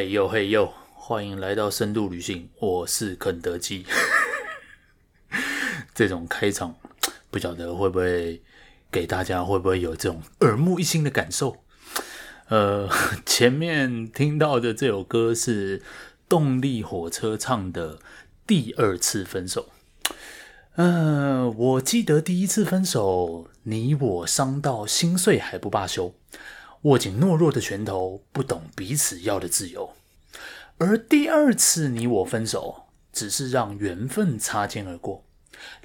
嘿呦嘿呦，欢迎来到深度旅行，我是肯德基。这种开场，不晓得会不会给大家会不会有这种耳目一新的感受？呃，前面听到的这首歌是动力火车唱的《第二次分手》。呃，我记得第一次分手，你我伤到心碎还不罢休。握紧懦弱的拳头，不懂彼此要的自由。而第二次你我分手，只是让缘分擦肩而过。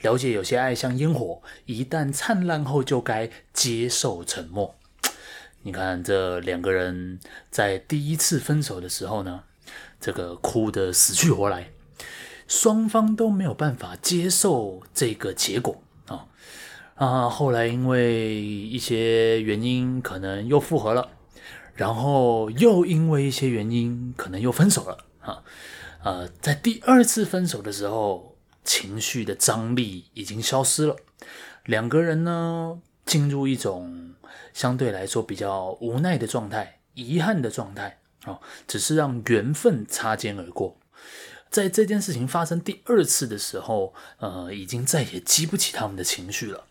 了解有些爱像烟火，一旦灿烂后就该接受沉默。你看这两个人在第一次分手的时候呢，这个哭得死去活来，双方都没有办法接受这个结果。啊，后来因为一些原因，可能又复合了，然后又因为一些原因，可能又分手了。哈，呃，在第二次分手的时候，情绪的张力已经消失了，两个人呢，进入一种相对来说比较无奈的状态、遗憾的状态。啊，只是让缘分擦肩而过。在这件事情发生第二次的时候，呃，已经再也激不起他们的情绪了。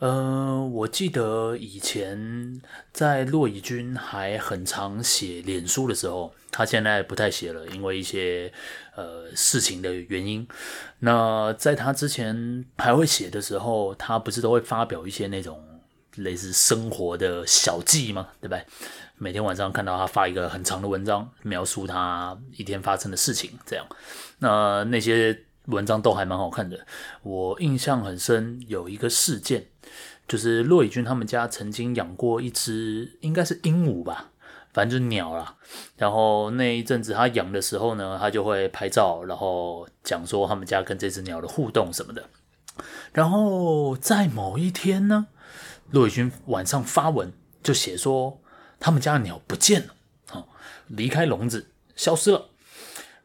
呃，我记得以前在骆以军还很常写脸书的时候，他现在不太写了，因为一些呃事情的原因。那在他之前还会写的时候，他不是都会发表一些那种类似生活的小记吗？对不对？每天晚上看到他发一个很长的文章，描述他一天发生的事情，这样。那那些。文章都还蛮好看的，我印象很深，有一个事件，就是骆以军他们家曾经养过一只，应该是鹦鹉吧，反正就是鸟啦。然后那一阵子他养的时候呢，他就会拍照，然后讲说他们家跟这只鸟的互动什么的。然后在某一天呢，骆以军晚上发文就写说，他们家的鸟不见了，啊，离开笼子，消失了。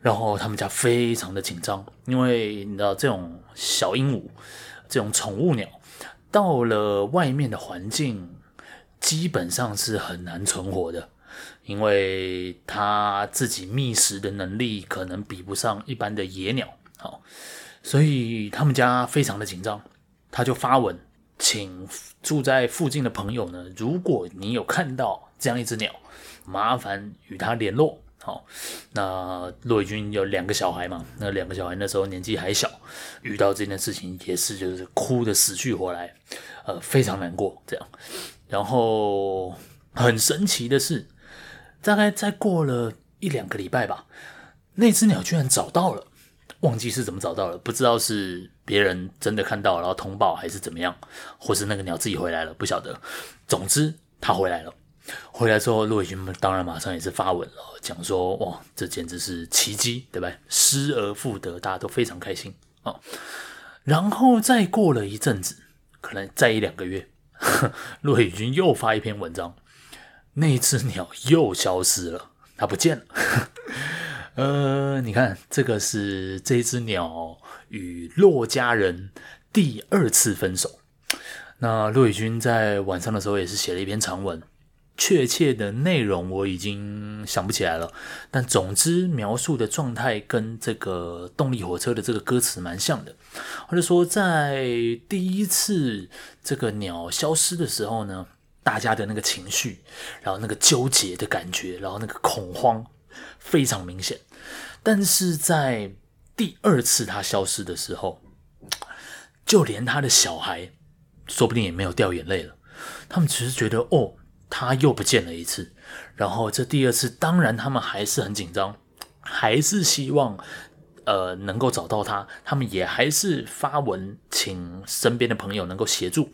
然后他们家非常的紧张，因为你知道这种小鹦鹉，这种宠物鸟，到了外面的环境，基本上是很难存活的，因为它自己觅食的能力可能比不上一般的野鸟，好，所以他们家非常的紧张，他就发文，请住在附近的朋友呢，如果你有看到这样一只鸟，麻烦与他联络。好，那骆以军有两个小孩嘛？那两个小孩那时候年纪还小，遇到这件事情也是就是哭得死去活来，呃，非常难过这样。然后很神奇的是，大概再过了一两个礼拜吧，那只鸟居然找到了，忘记是怎么找到了，不知道是别人真的看到然后通报还是怎么样，或是那个鸟自己回来了，不晓得。总之，它回来了。回来之后，骆以军当然马上也是发文了，讲说哇，这简直是奇迹，对吧？失而复得，大家都非常开心啊、然后再过了一阵子，可能再一两个月，骆以军又发一篇文章，那只鸟又消失了，它不见了。呃，你看，这个是这只鸟与骆家人第二次分手。那骆以军在晚上的时候也是写了一篇长文。确切的内容我已经想不起来了，但总之描述的状态跟这个动力火车的这个歌词蛮像的。或者说，在第一次这个鸟消失的时候呢，大家的那个情绪，然后那个纠结的感觉，然后那个恐慌非常明显。但是在第二次它消失的时候，就连他的小孩，说不定也没有掉眼泪了。他们只是觉得哦。他又不见了一次，然后这第二次，当然他们还是很紧张，还是希望呃能够找到他，他们也还是发文请身边的朋友能够协助，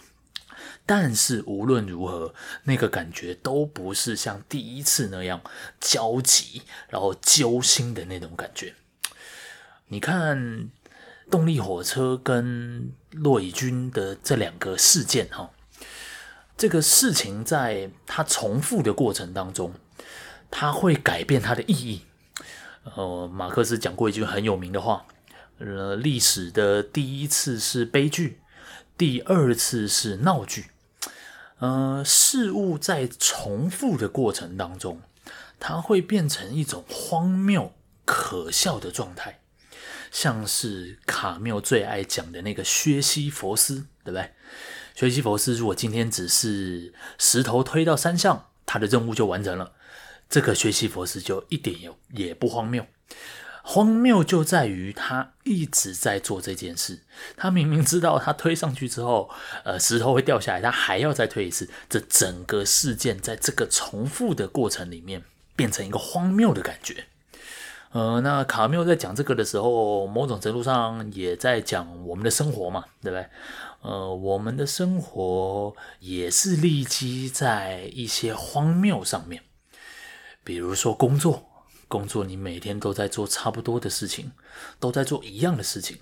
但是无论如何，那个感觉都不是像第一次那样焦急，然后揪心的那种感觉。你看动力火车跟骆以军的这两个事件哈。这个事情在它重复的过程当中，它会改变它的意义。呃，马克思讲过一句很有名的话：呃，历史的第一次是悲剧，第二次是闹剧。呃，事物在重复的过程当中，它会变成一种荒谬可笑的状态，像是卡缪最爱讲的那个薛西弗斯，对不对？薛西弗斯如果今天只是石头推到山上，他的任务就完成了，这个薛西弗斯就一点也也不荒谬。荒谬就在于他一直在做这件事，他明明知道他推上去之后，呃，石头会掉下来，他还要再推一次。这整个事件在这个重复的过程里面，变成一个荒谬的感觉。呃，那卡缪在讲这个的时候，某种程度上也在讲我们的生活嘛，对不对？呃，我们的生活也是立基在一些荒谬上面，比如说工作。工作，你每天都在做差不多的事情，都在做一样的事情，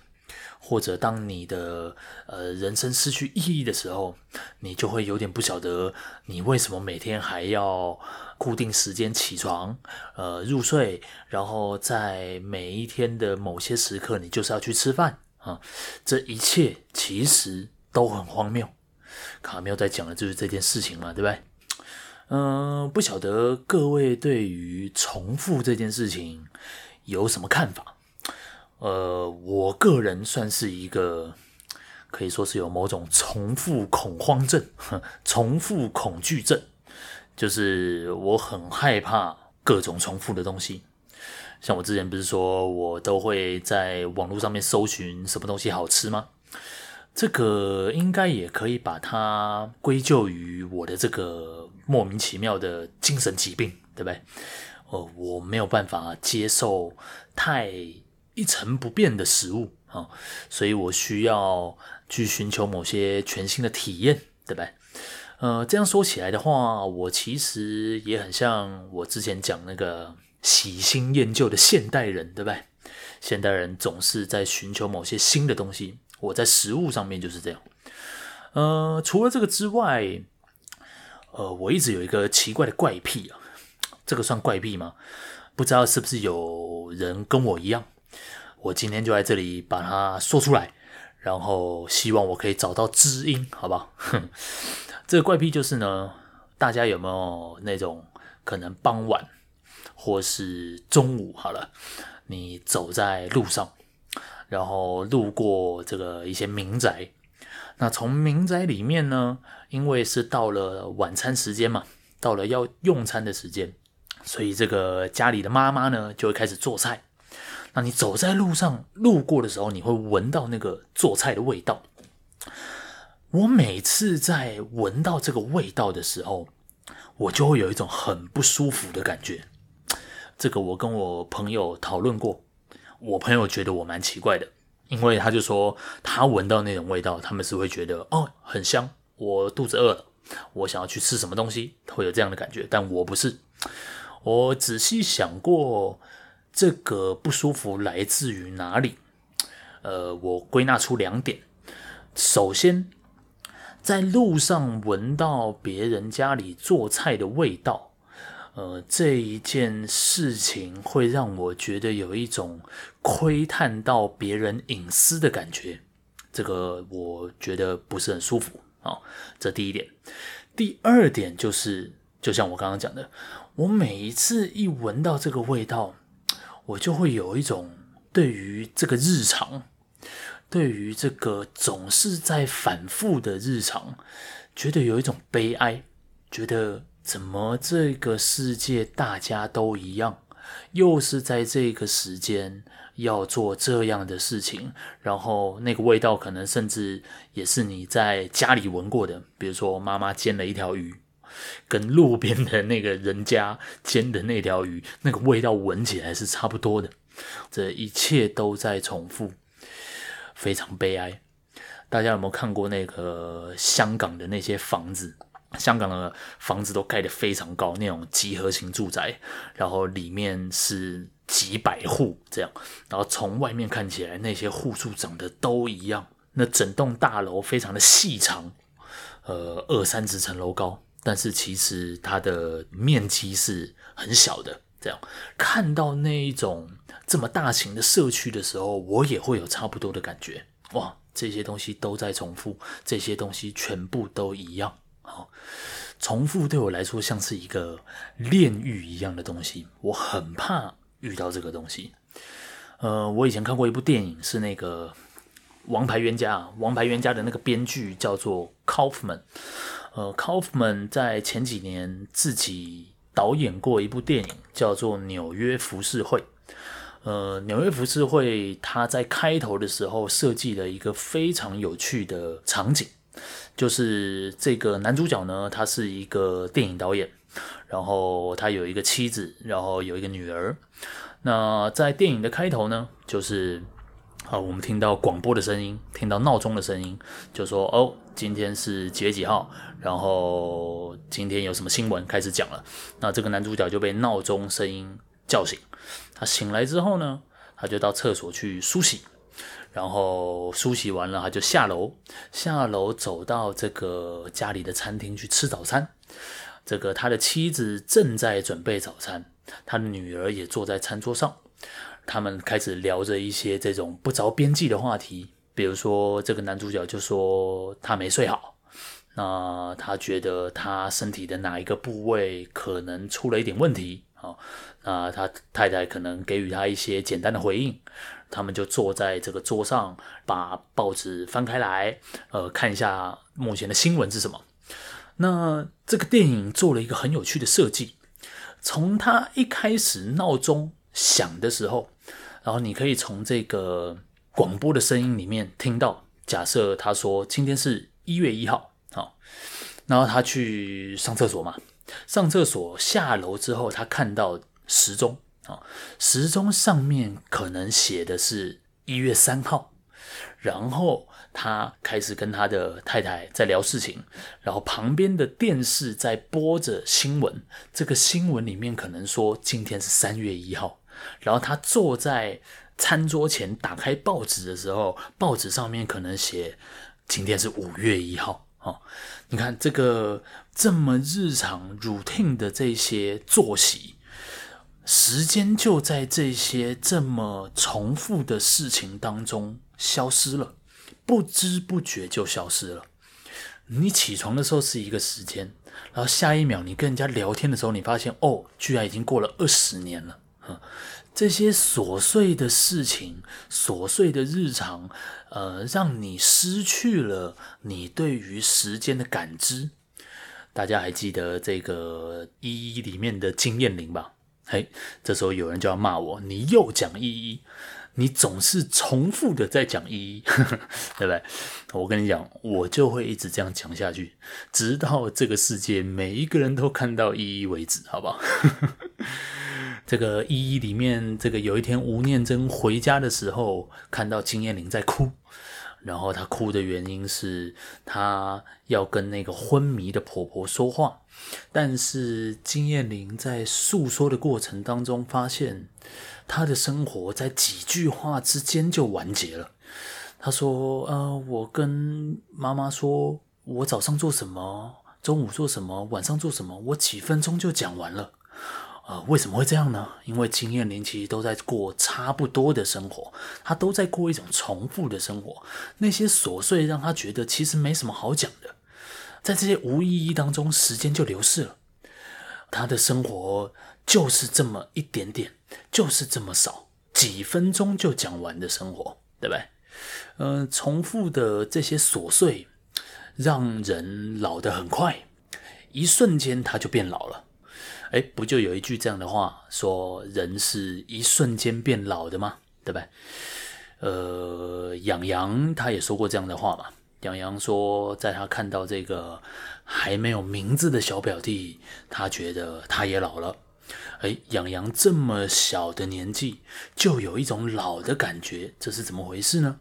或者当你的呃人生失去意义的时候，你就会有点不晓得你为什么每天还要固定时间起床，呃入睡，然后在每一天的某些时刻，你就是要去吃饭啊，这一切其实都很荒谬。卡缪在讲的就是这件事情嘛，对不对？嗯、不晓得各位对于重复这件事情有什么看法？呃，我个人算是一个可以说是有某种重复恐慌症、重复恐惧症，就是我很害怕各种重复的东西。像我之前不是说我都会在网络上面搜寻什么东西好吃吗？这个应该也可以把它归咎于我的这个。莫名其妙的精神疾病，对不对？哦，我没有办法接受太一成不变的食物啊，所以我需要去寻求某些全新的体验，对不对？呃，这样说起来的话，我其实也很像我之前讲那个喜新厌旧的现代人，对不对？现代人总是在寻求某些新的东西，我在食物上面就是这样。呃，除了这个之外。呃，我一直有一个奇怪的怪癖啊，这个算怪癖吗？不知道是不是有人跟我一样。我今天就在这里把它说出来，然后希望我可以找到知音，好不好？哼，这个怪癖就是呢，大家有没有那种可能傍晚或是中午好了，你走在路上，然后路过这个一些民宅。那从民宅里面呢，因为是到了晚餐时间嘛，到了要用餐的时间，所以这个家里的妈妈呢就会开始做菜。那你走在路上路过的时候，你会闻到那个做菜的味道。我每次在闻到这个味道的时候，我就会有一种很不舒服的感觉。这个我跟我朋友讨论过，我朋友觉得我蛮奇怪的。因为他就说，他闻到那种味道，他们是会觉得哦，很香，我肚子饿了，我想要去吃什么东西，会有这样的感觉。但我不是，我仔细想过，这个不舒服来自于哪里？呃，我归纳出两点。首先，在路上闻到别人家里做菜的味道。呃，这一件事情会让我觉得有一种窥探到别人隐私的感觉，这个我觉得不是很舒服啊。这第一点。第二点就是，就像我刚刚讲的，我每一次一闻到这个味道，我就会有一种对于这个日常，对于这个总是在反复的日常，觉得有一种悲哀，觉得。怎么这个世界大家都一样，又是在这个时间要做这样的事情，然后那个味道可能甚至也是你在家里闻过的，比如说妈妈煎了一条鱼，跟路边的那个人家煎的那条鱼，那个味道闻起来是差不多的，这一切都在重复，非常悲哀。大家有没有看过那个香港的那些房子？香港的房子都盖得非常高，那种集合型住宅，然后里面是几百户这样，然后从外面看起来，那些户数长得都一样，那整栋大楼非常的细长，呃，二三十层楼高，但是其实它的面积是很小的。这样看到那一种这么大型的社区的时候，我也会有差不多的感觉。哇，这些东西都在重复，这些东西全部都一样。重复对我来说像是一个炼狱一样的东西，我很怕遇到这个东西。呃，我以前看过一部电影，是那个《王牌冤家》，《王牌冤家》的那个编剧叫做 Kaufman。呃，Kaufman 在前几年自己导演过一部电影，叫做《纽约浮世绘》。呃，《纽约浮世绘》他在开头的时候设计了一个非常有趣的场景，就是这个男主角呢，他是一个电影导演，然后他有一个妻子，然后有一个女儿。那在电影的开头呢，就是啊，我们听到广播的声音，听到闹钟的声音，就说哦，今天是几月几号，然后今天有什么新闻开始讲了。那这个男主角就被闹钟声音叫醒，他醒来之后呢，他就到厕所去梳洗，然后梳洗完了，他就下楼，下楼走到这个家里的餐厅去吃早餐。这个他的妻子正在准备早餐。他的女儿也坐在餐桌上，他们开始聊着一些这种不着边际的话题，比如说这个男主角就说他没睡好，那他觉得他身体的哪一个部位可能出了一点问题哦？那他太太可能给予他一些简单的回应，他们就坐在这个桌上，把报纸翻开来，呃，看一下目前的新闻是什么。那这个电影做了一个很有趣的设计。从他一开始闹钟响的时候，然后你可以从这个广播的声音里面听到，假设他说今天是一月一号，好，然后他去上厕所嘛，上厕所下楼之后，他看到时钟，啊，时钟上面可能写的是一月三号，然后。他开始跟他的太太在聊事情，然后旁边的电视在播着新闻。这个新闻里面可能说今天是三月一号，然后他坐在餐桌前打开报纸的时候，报纸上面可能写今天是五月一号。哦，你看这个这么日常 routine 的这些作息，时间就在这些这么重复的事情当中消失了。不知不觉就消失了。你起床的时候是一个时间，然后下一秒你跟人家聊天的时候，你发现哦，居然已经过了二十年了。这些琐碎的事情、琐碎的日常，呃，让你失去了你对于时间的感知。大家还记得这个一一里面的金燕玲吧？嘿，这时候有人就要骂我，你又讲一一。你总是重复的在讲一一，对不对？我跟你讲，我就会一直这样讲下去，直到这个世界每一个人都看到一一为止，好不好？这个一一里面，这个有一天吴念真回家的时候，看到金燕玲在哭，然后她哭的原因是她要跟那个昏迷的婆婆说话，但是金燕玲在诉说的过程当中发现。她的生活在几句话之间就完结了。她说：“呃，我跟妈妈说，我早上做什么，中午做什么，晚上做什么，我几分钟就讲完了。呃，为什么会这样呢？因为金燕玲其实都在过差不多的生活，他都在过一种重复的生活。那些琐碎让他觉得其实没什么好讲的，在这些无意义当中，时间就流逝了。他的生活就是这么一点点。”就是这么少，几分钟就讲完的生活，对不对？呃，重复的这些琐碎，让人老得很快，一瞬间他就变老了。哎，不就有一句这样的话，说人是一瞬间变老的吗？对不对？呃，杨洋他也说过这样的话嘛。杨洋说，在他看到这个还没有名字的小表弟，他觉得他也老了。哎，杨洋这么小的年纪就有一种老的感觉，这是怎么回事呢？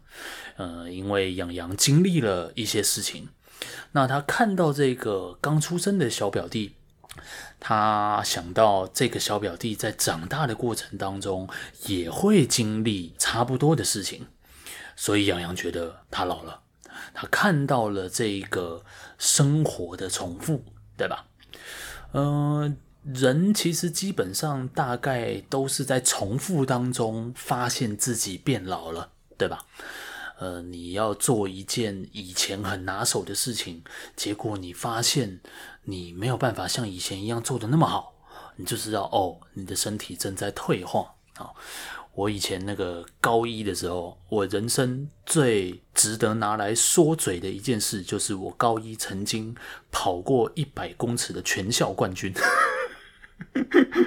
呃，因为杨洋经历了一些事情，那他看到这个刚出生的小表弟，他想到这个小表弟在长大的过程当中也会经历差不多的事情，所以杨洋觉得他老了，他看到了这个生活的重复，对吧？嗯、呃。人其实基本上大概都是在重复当中发现自己变老了，对吧？呃，你要做一件以前很拿手的事情，结果你发现你没有办法像以前一样做得那么好，你就知道哦，你的身体正在退化啊。我以前那个高一的时候，我人生最值得拿来说嘴的一件事，就是我高一曾经跑过一百公尺的全校冠军。呵呵呵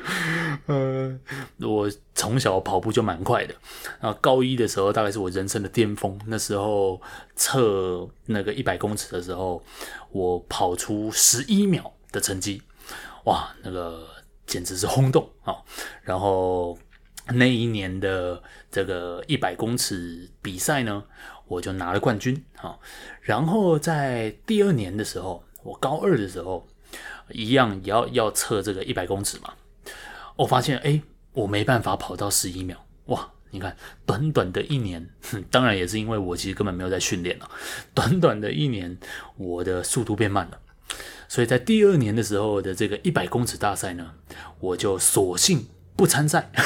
呃，我从小跑步就蛮快的，啊高一的时候大概是我人生的巅峰。那时候测那个一百公尺的时候，我跑出十一秒的成绩，哇，那个简直是轰动啊！然后。那一年的这个一百公尺比赛呢，我就拿了冠军啊。然后在第二年的时候，我高二的时候，一样也要要测这个一百公尺嘛。我发现，哎，我没办法跑到十一秒。哇，你看，短短的一年，当然也是因为我其实根本没有在训练了。短短的一年，我的速度变慢了。所以在第二年的时候的这个一百公尺大赛呢，我就索性不参赛。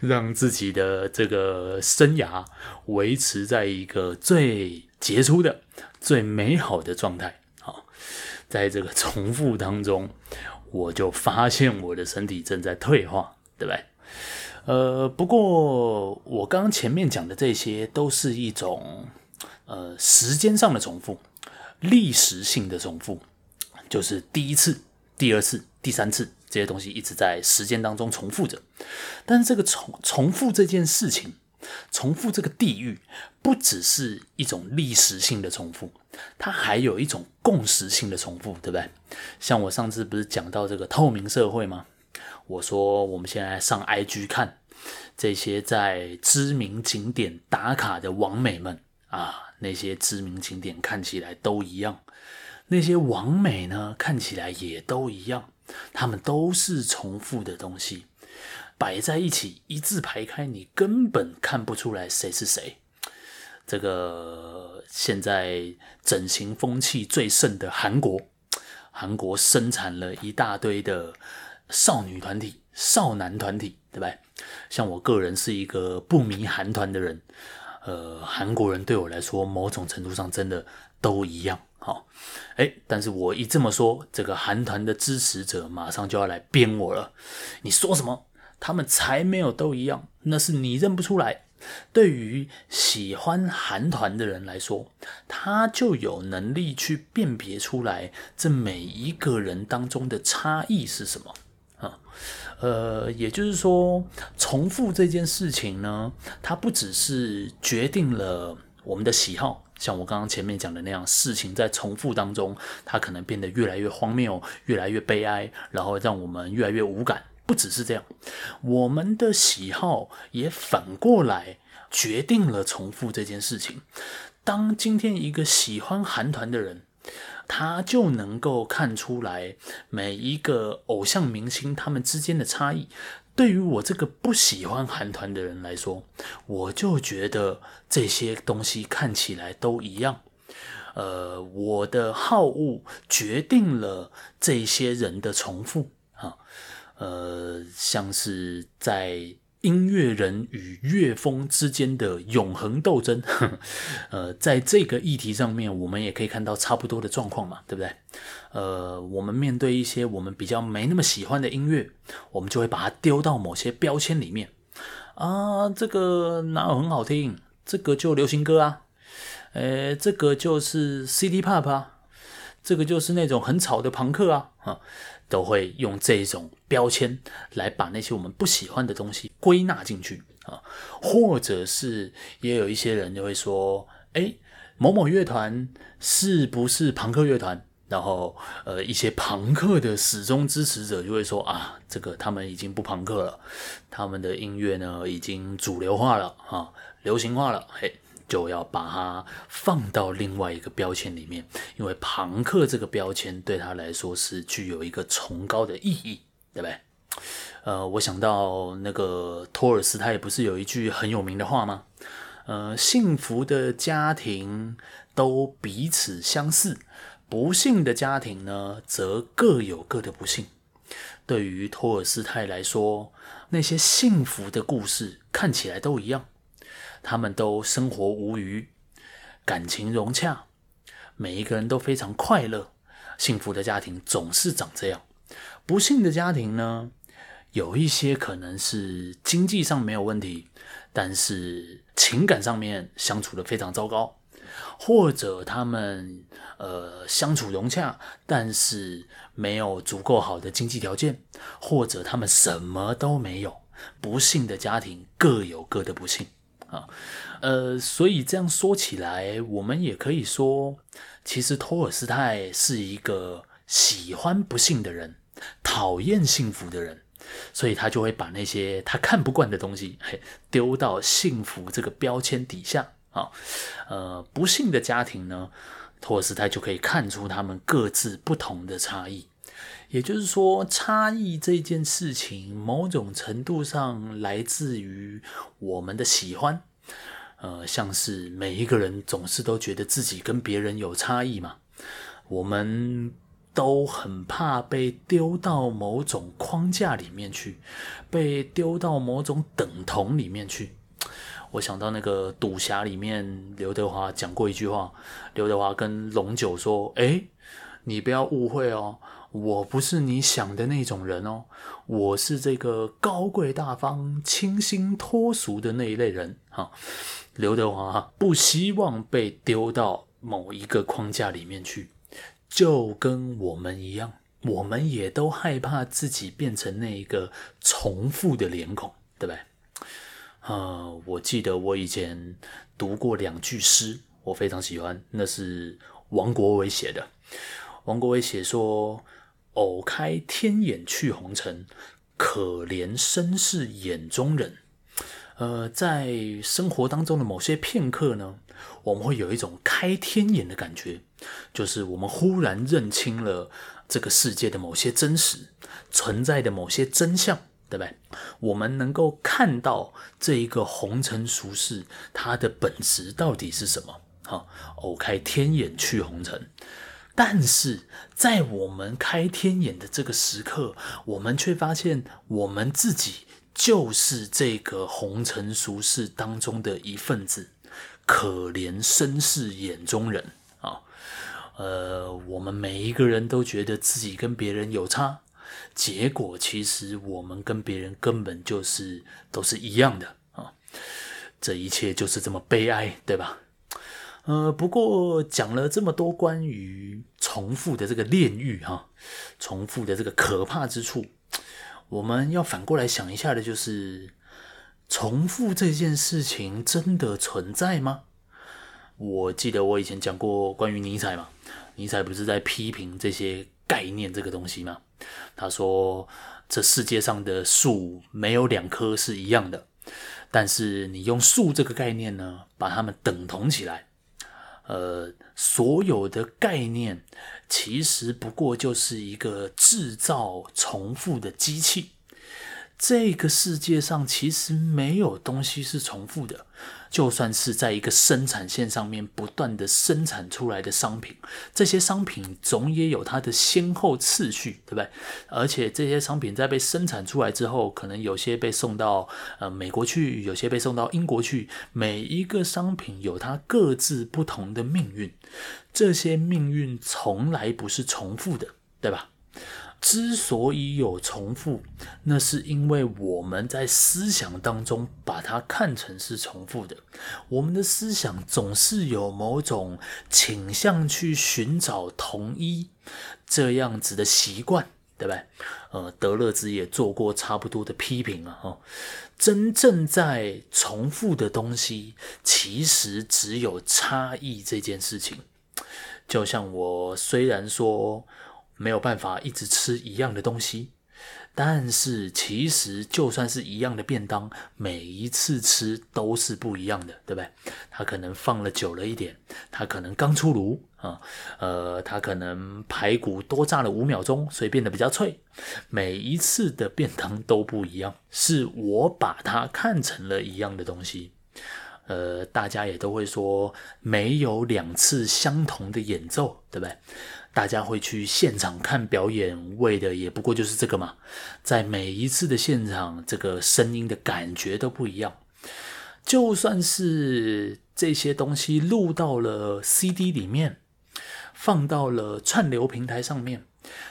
让自己的这个生涯维持在一个最杰出的、最美好的状态。在这个重复当中，我就发现我的身体正在退化，对不对？呃，不过我刚刚前面讲的这些都是一种呃时间上的重复，历史性的重复，就是第一次、第二次、第三次。这些东西一直在时间当中重复着，但是这个重重复这件事情，重复这个地域，不只是一种历史性的重复，它还有一种共识性的重复，对不对？像我上次不是讲到这个透明社会吗？我说我们现在上 IG 看这些在知名景点打卡的网美们啊，那些知名景点看起来都一样，那些网美呢，看起来也都一样。他们都是重复的东西，摆在一起，一字排开，你根本看不出来谁是谁。这个现在整形风气最盛的韩国，韩国生产了一大堆的少女团体、少男团体，对吧？像我个人是一个不迷韩团的人，呃，韩国人对我来说，某种程度上真的都一样。好，哎，但是我一这么说，这个韩团的支持者马上就要来编我了。你说什么？他们才没有都一样，那是你认不出来。对于喜欢韩团的人来说，他就有能力去辨别出来这每一个人当中的差异是什么啊？呃，也就是说，重复这件事情呢，它不只是决定了我们的喜好。像我刚刚前面讲的那样，事情在重复当中，它可能变得越来越荒谬，越来越悲哀，然后让我们越来越无感。不只是这样，我们的喜好也反过来决定了重复这件事情。当今天一个喜欢韩团的人，他就能够看出来每一个偶像明星他们之间的差异。对于我这个不喜欢韩团的人来说，我就觉得这些东西看起来都一样。呃，我的好恶决定了这些人的重复。呃，像是在。音乐人与乐风之间的永恒斗争，呃，在这个议题上面，我们也可以看到差不多的状况嘛，对不对？呃，我们面对一些我们比较没那么喜欢的音乐，我们就会把它丢到某些标签里面啊，这个哪有很好听？这个就流行歌啊，呃，这个就是 City Pop 啊，这个就是那种很吵的朋克啊，啊。都会用这种标签来把那些我们不喜欢的东西归纳进去啊，或者是也有一些人就会说，诶，某某乐团是不是朋克乐团？然后呃，一些朋克的始终支持者就会说啊，这个他们已经不朋克了，他们的音乐呢已经主流化了啊，流行化了，嘿。就要把它放到另外一个标签里面，因为庞克这个标签对他来说是具有一个崇高的意义，对不对？呃，我想到那个托尔斯泰不是有一句很有名的话吗？呃，幸福的家庭都彼此相似，不幸的家庭呢，则各有各的不幸。对于托尔斯泰来说，那些幸福的故事看起来都一样。他们都生活无虞，感情融洽，每一个人都非常快乐。幸福的家庭总是长这样。不幸的家庭呢，有一些可能是经济上没有问题，但是情感上面相处得非常糟糕，或者他们呃相处融洽，但是没有足够好的经济条件，或者他们什么都没有。不幸的家庭各有各的不幸。啊，呃，所以这样说起来，我们也可以说，其实托尔斯泰是一个喜欢不幸的人，讨厌幸福的人，所以他就会把那些他看不惯的东西，嘿，丢到幸福这个标签底下啊。呃，不幸的家庭呢，托尔斯泰就可以看出他们各自不同的差异。也就是说，差异这件事情，某种程度上来自于我们的喜欢。呃，像是每一个人总是都觉得自己跟别人有差异嘛，我们都很怕被丢到某种框架里面去，被丢到某种等同里面去。我想到那个《赌侠》里面，刘德华讲过一句话，刘德华跟龙九说：“诶，你不要误会哦。”我不是你想的那种人哦，我是这个高贵大方、清新脱俗的那一类人哈。刘德华不希望被丢到某一个框架里面去，就跟我们一样，我们也都害怕自己变成那一个重复的脸孔，对不对？呃，我记得我以前读过两句诗，我非常喜欢，那是王国维写的。王国维写说。偶开天眼去红尘，可怜身是眼中人。呃，在生活当中的某些片刻呢，我们会有一种开天眼的感觉，就是我们忽然认清了这个世界的某些真实存在的某些真相，对不对？我们能够看到这一个红尘俗世，它的本质到底是什么？好，偶开天眼去红尘。但是在我们开天眼的这个时刻，我们却发现我们自己就是这个红尘俗世当中的一份子，可怜身是眼中人啊！呃，我们每一个人都觉得自己跟别人有差，结果其实我们跟别人根本就是都是一样的啊！这一切就是这么悲哀，对吧？呃，不过讲了这么多关于重复的这个炼狱哈，重复的这个可怕之处，我们要反过来想一下的就是，重复这件事情真的存在吗？我记得我以前讲过关于尼采嘛，尼采不是在批评这些概念这个东西吗？他说，这世界上的树没有两棵是一样的，但是你用树这个概念呢，把它们等同起来。呃，所有的概念其实不过就是一个制造重复的机器。这个世界上其实没有东西是重复的。就算是在一个生产线上面不断的生产出来的商品，这些商品总也有它的先后次序，对不对？而且这些商品在被生产出来之后，可能有些被送到呃美国去，有些被送到英国去。每一个商品有它各自不同的命运，这些命运从来不是重复的，对吧？之所以有重复，那是因为我们在思想当中把它看成是重复的。我们的思想总是有某种倾向去寻找同一这样子的习惯，对不对？呃，德勒兹也做过差不多的批评啊。哈，真正在重复的东西，其实只有差异这件事情。就像我虽然说。没有办法一直吃一样的东西，但是其实就算是一样的便当，每一次吃都是不一样的，对不对？它可能放了久了一点，它可能刚出炉啊，呃，它可能排骨多炸了五秒钟，所以变得比较脆。每一次的便当都不一样，是我把它看成了一样的东西。呃，大家也都会说，没有两次相同的演奏，对不对？大家会去现场看表演，为的也不过就是这个嘛。在每一次的现场，这个声音的感觉都不一样。就算是这些东西录到了 CD 里面，放到了串流平台上面，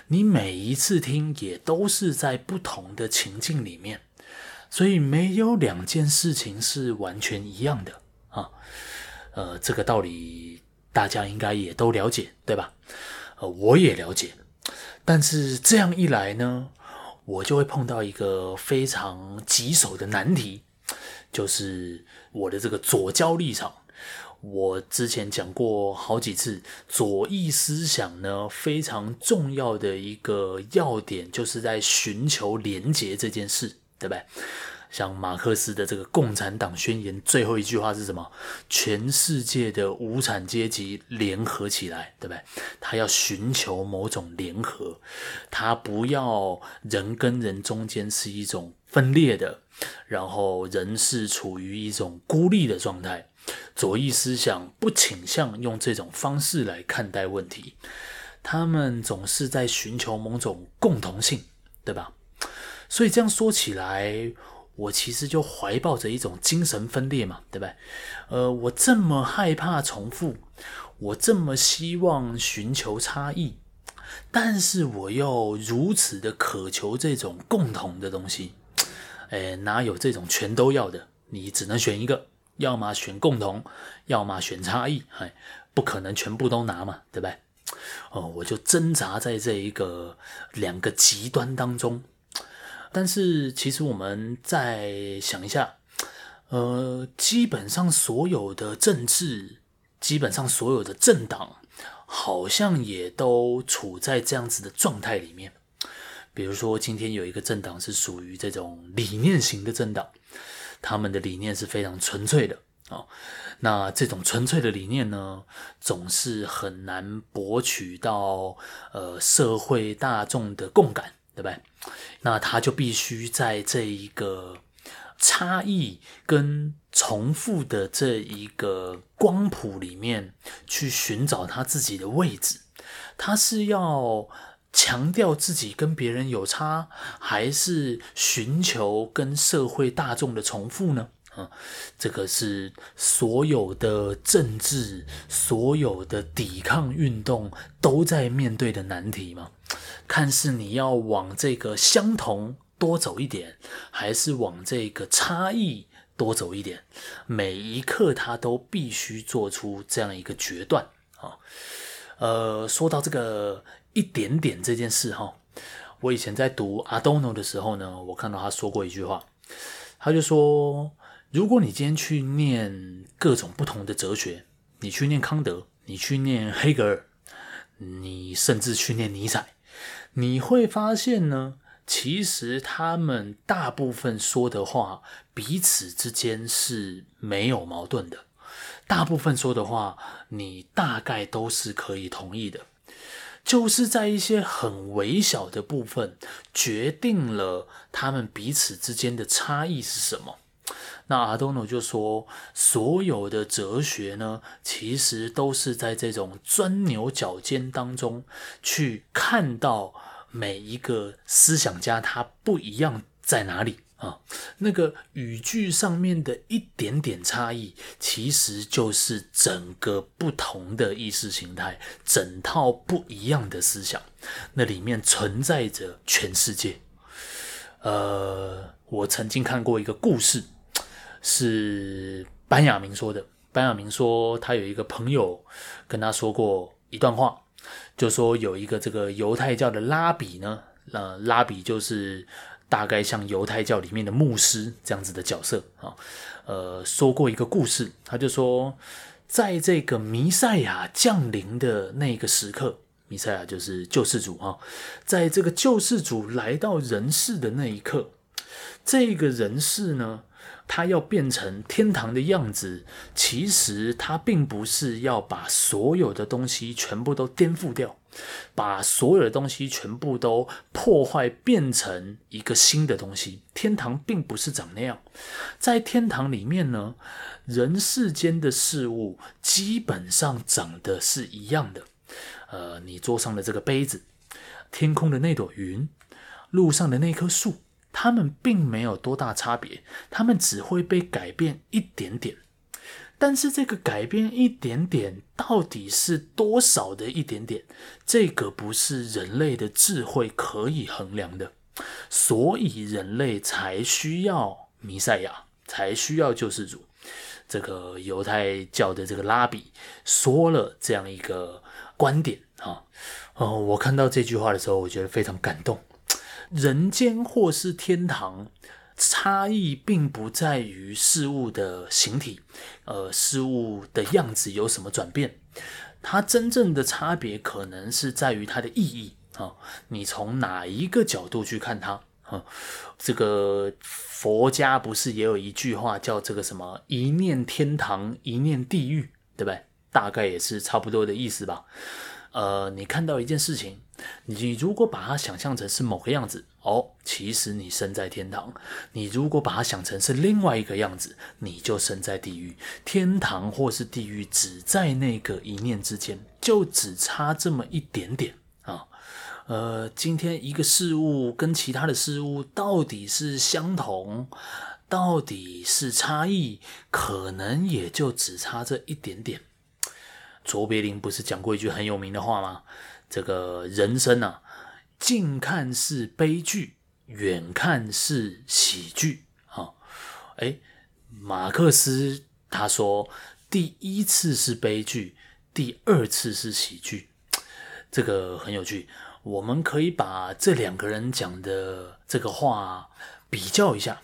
你每一次听也都是在不同的情境里面，所以没有两件事情是完全一样的啊。呃，这个道理大家应该也都了解，对吧？呃，我也了解，但是这样一来呢，我就会碰到一个非常棘手的难题，就是我的这个左交立场。我之前讲过好几次，左翼思想呢，非常重要的一个要点，就是在寻求连结这件事，对不对？像马克思的这个《共产党宣言》最后一句话是什么？全世界的无产阶级联合起来，对不对？他要寻求某种联合，他不要人跟人中间是一种分裂的，然后人是处于一种孤立的状态。左翼思想不倾向用这种方式来看待问题，他们总是在寻求某种共同性，对吧？所以这样说起来。我其实就怀抱着一种精神分裂嘛，对不对？呃，我这么害怕重复，我这么希望寻求差异，但是我又如此的渴求这种共同的东西，哎，哪有这种全都要的？你只能选一个，要么选共同，要么选差异，哎，不可能全部都拿嘛，对不对？哦，我就挣扎在这一个两个极端当中。但是，其实我们再想一下，呃，基本上所有的政治，基本上所有的政党，好像也都处在这样子的状态里面。比如说，今天有一个政党是属于这种理念型的政党，他们的理念是非常纯粹的啊、哦。那这种纯粹的理念呢，总是很难博取到呃社会大众的共感。对不对？那他就必须在这一个差异跟重复的这一个光谱里面去寻找他自己的位置。他是要强调自己跟别人有差，还是寻求跟社会大众的重复呢？啊，这个是所有的政治、所有的抵抗运动都在面对的难题吗？看是你要往这个相同多走一点，还是往这个差异多走一点？每一刻他都必须做出这样一个决断啊。呃，说到这个一点点这件事哈，我以前在读阿多诺的时候呢，我看到他说过一句话，他就说：如果你今天去念各种不同的哲学，你去念康德，你去念黑格尔，你甚至去念尼采。你会发现呢，其实他们大部分说的话彼此之间是没有矛盾的，大部分说的话你大概都是可以同意的，就是在一些很微小的部分决定了他们彼此之间的差异是什么。那阿多诺就说，所有的哲学呢，其实都是在这种钻牛角尖当中去看到。每一个思想家他不一样在哪里啊？那个语句上面的一点点差异，其实就是整个不同的意识形态，整套不一样的思想，那里面存在着全世界。呃，我曾经看过一个故事，是班雅明说的。班雅明说，他有一个朋友跟他说过一段话。就说有一个这个犹太教的拉比呢，呃，拉比就是大概像犹太教里面的牧师这样子的角色啊，呃，说过一个故事，他就说，在这个弥赛亚降临的那个时刻，弥赛亚就是救世主啊，在这个救世主来到人世的那一刻，这个人世呢。它要变成天堂的样子，其实它并不是要把所有的东西全部都颠覆掉，把所有的东西全部都破坏，变成一个新的东西。天堂并不是长那样，在天堂里面呢，人世间的事物基本上长得是一样的。呃，你桌上的这个杯子，天空的那朵云，路上的那棵树。他们并没有多大差别，他们只会被改变一点点。但是这个改变一点点，到底是多少的一点点？这个不是人类的智慧可以衡量的，所以人类才需要弥赛亚，才需要救世主。这个犹太教的这个拉比说了这样一个观点啊，哦，我看到这句话的时候，我觉得非常感动。人间或是天堂。差异并不在于事物的形体，呃，事物的样子有什么转变，它真正的差别可能是在于它的意义啊。你从哪一个角度去看它？啊，这个佛家不是也有一句话叫这个什么“一念天堂，一念地狱”，对不对？大概也是差不多的意思吧。呃，你看到一件事情，你如果把它想象成是某个样子，哦，其实你身在天堂；你如果把它想成是另外一个样子，你就身在地狱。天堂或是地狱，只在那个一念之间，就只差这么一点点啊。呃，今天一个事物跟其他的事物到底是相同，到底是差异，可能也就只差这一点点。卓别林不是讲过一句很有名的话吗？这个人生啊，近看是悲剧，远看是喜剧。哈，哎，马克思他说，第一次是悲剧，第二次是喜剧。这个很有趣，我们可以把这两个人讲的这个话比较一下。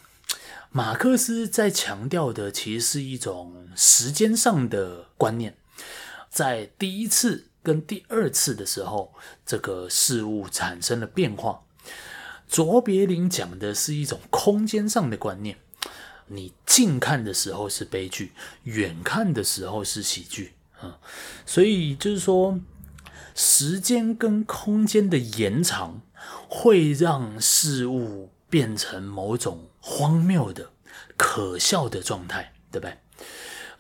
马克思在强调的其实是一种时间上的观念。在第一次跟第二次的时候，这个事物产生了变化。卓别林讲的是一种空间上的观念，你近看的时候是悲剧，远看的时候是喜剧。嗯，所以就是说，时间跟空间的延长会让事物变成某种荒谬的、可笑的状态，对不对？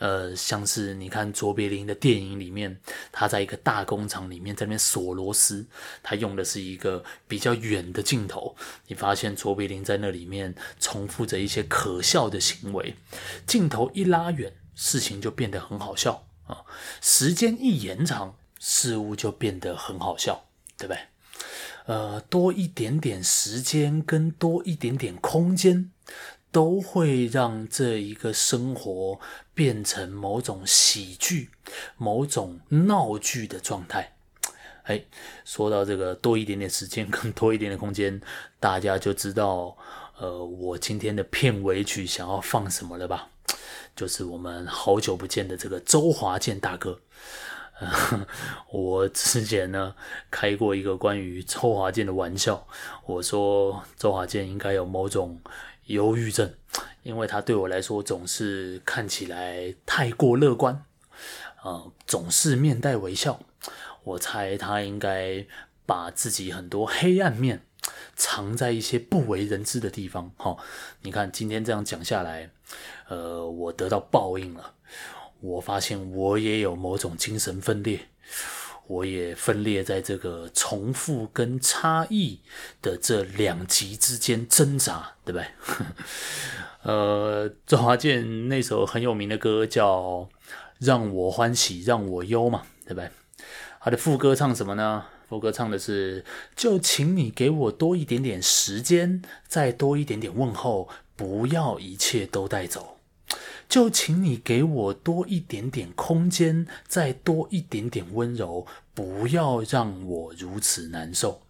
呃，像是你看卓别林的电影里面，他在一个大工厂里面在那边锁螺丝，他用的是一个比较远的镜头。你发现卓别林在那里面重复着一些可笑的行为，镜头一拉远，事情就变得很好笑啊；时间一延长，事物就变得很好笑，对不对？呃，多一点点时间跟多一点点空间。都会让这一个生活变成某种喜剧、某种闹剧的状态。哎，说到这个多一点点时间跟多一点点空间，大家就知道，呃，我今天的片尾曲想要放什么了吧？就是我们好久不见的这个周华健大哥。我之前呢开过一个关于周华健的玩笑，我说周华健应该有某种。忧郁症，因为他对我来说总是看起来太过乐观，呃，总是面带微笑。我猜他应该把自己很多黑暗面藏在一些不为人知的地方。哈、你看今天这样讲下来，呃，我得到报应了。我发现我也有某种精神分裂。我也分裂在这个重复跟差异的这两极之间挣扎，对不对？呃，周华健那首很有名的歌叫《让我欢喜让我忧》嘛，对不对？他的副歌唱什么呢？副歌唱的是：就请你给我多一点点时间，再多一点点问候，不要一切都带走。就请你给我多一点点空间，再多一点点温柔，不要让我如此难受。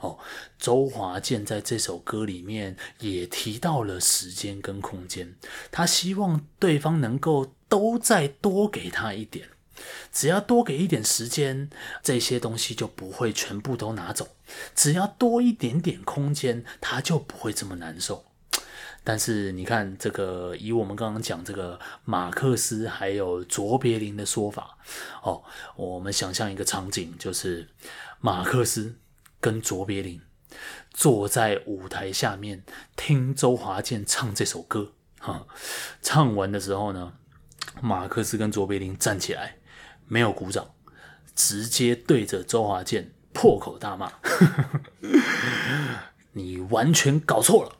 哦，周华健在这首歌里面也提到了时间跟空间，他希望对方能够都再多给他一点，只要多给一点时间，这些东西就不会全部都拿走；只要多一点点空间，他就不会这么难受。但是你看，这个以我们刚刚讲这个马克思还有卓别林的说法，哦，我们想象一个场景，就是马克思跟卓别林坐在舞台下面听周华健唱这首歌，哈，唱完的时候呢，马克思跟卓别林站起来，没有鼓掌，直接对着周华健破口大骂，你完全搞错了。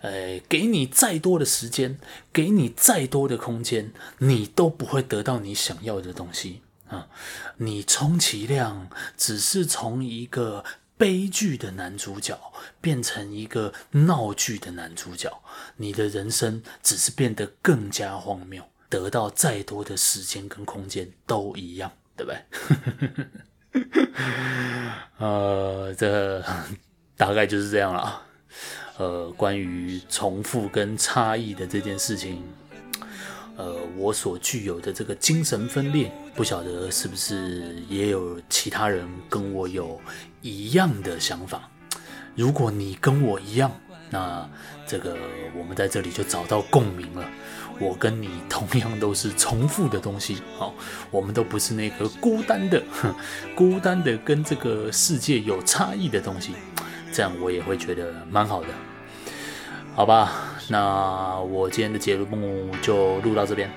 呃，给你再多的时间，给你再多的空间，你都不会得到你想要的东西啊！你充其量只是从一个悲剧的男主角变成一个闹剧的男主角，你的人生只是变得更加荒谬。得到再多的时间跟空间都一样，对不对？呃，这大概就是这样了。呃，关于重复跟差异的这件事情，呃，我所具有的这个精神分裂，不晓得是不是也有其他人跟我有一样的想法。如果你跟我一样，那这个我们在这里就找到共鸣了。我跟你同样都是重复的东西，好，我们都不是那个孤单的，孤单的跟这个世界有差异的东西。这样我也会觉得蛮好的，好吧？那我今天的节目就录到这边，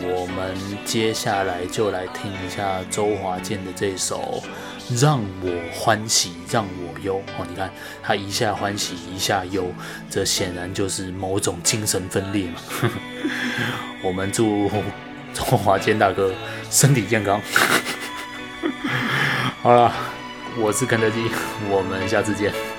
我们接下来就来听一下周华健的这首《让我欢喜让我忧》哦。你看他一下欢喜一下忧，这显然就是某种精神分裂嘛。我们祝周华健大哥身体健康。好了。我是肯德基，我们下次见。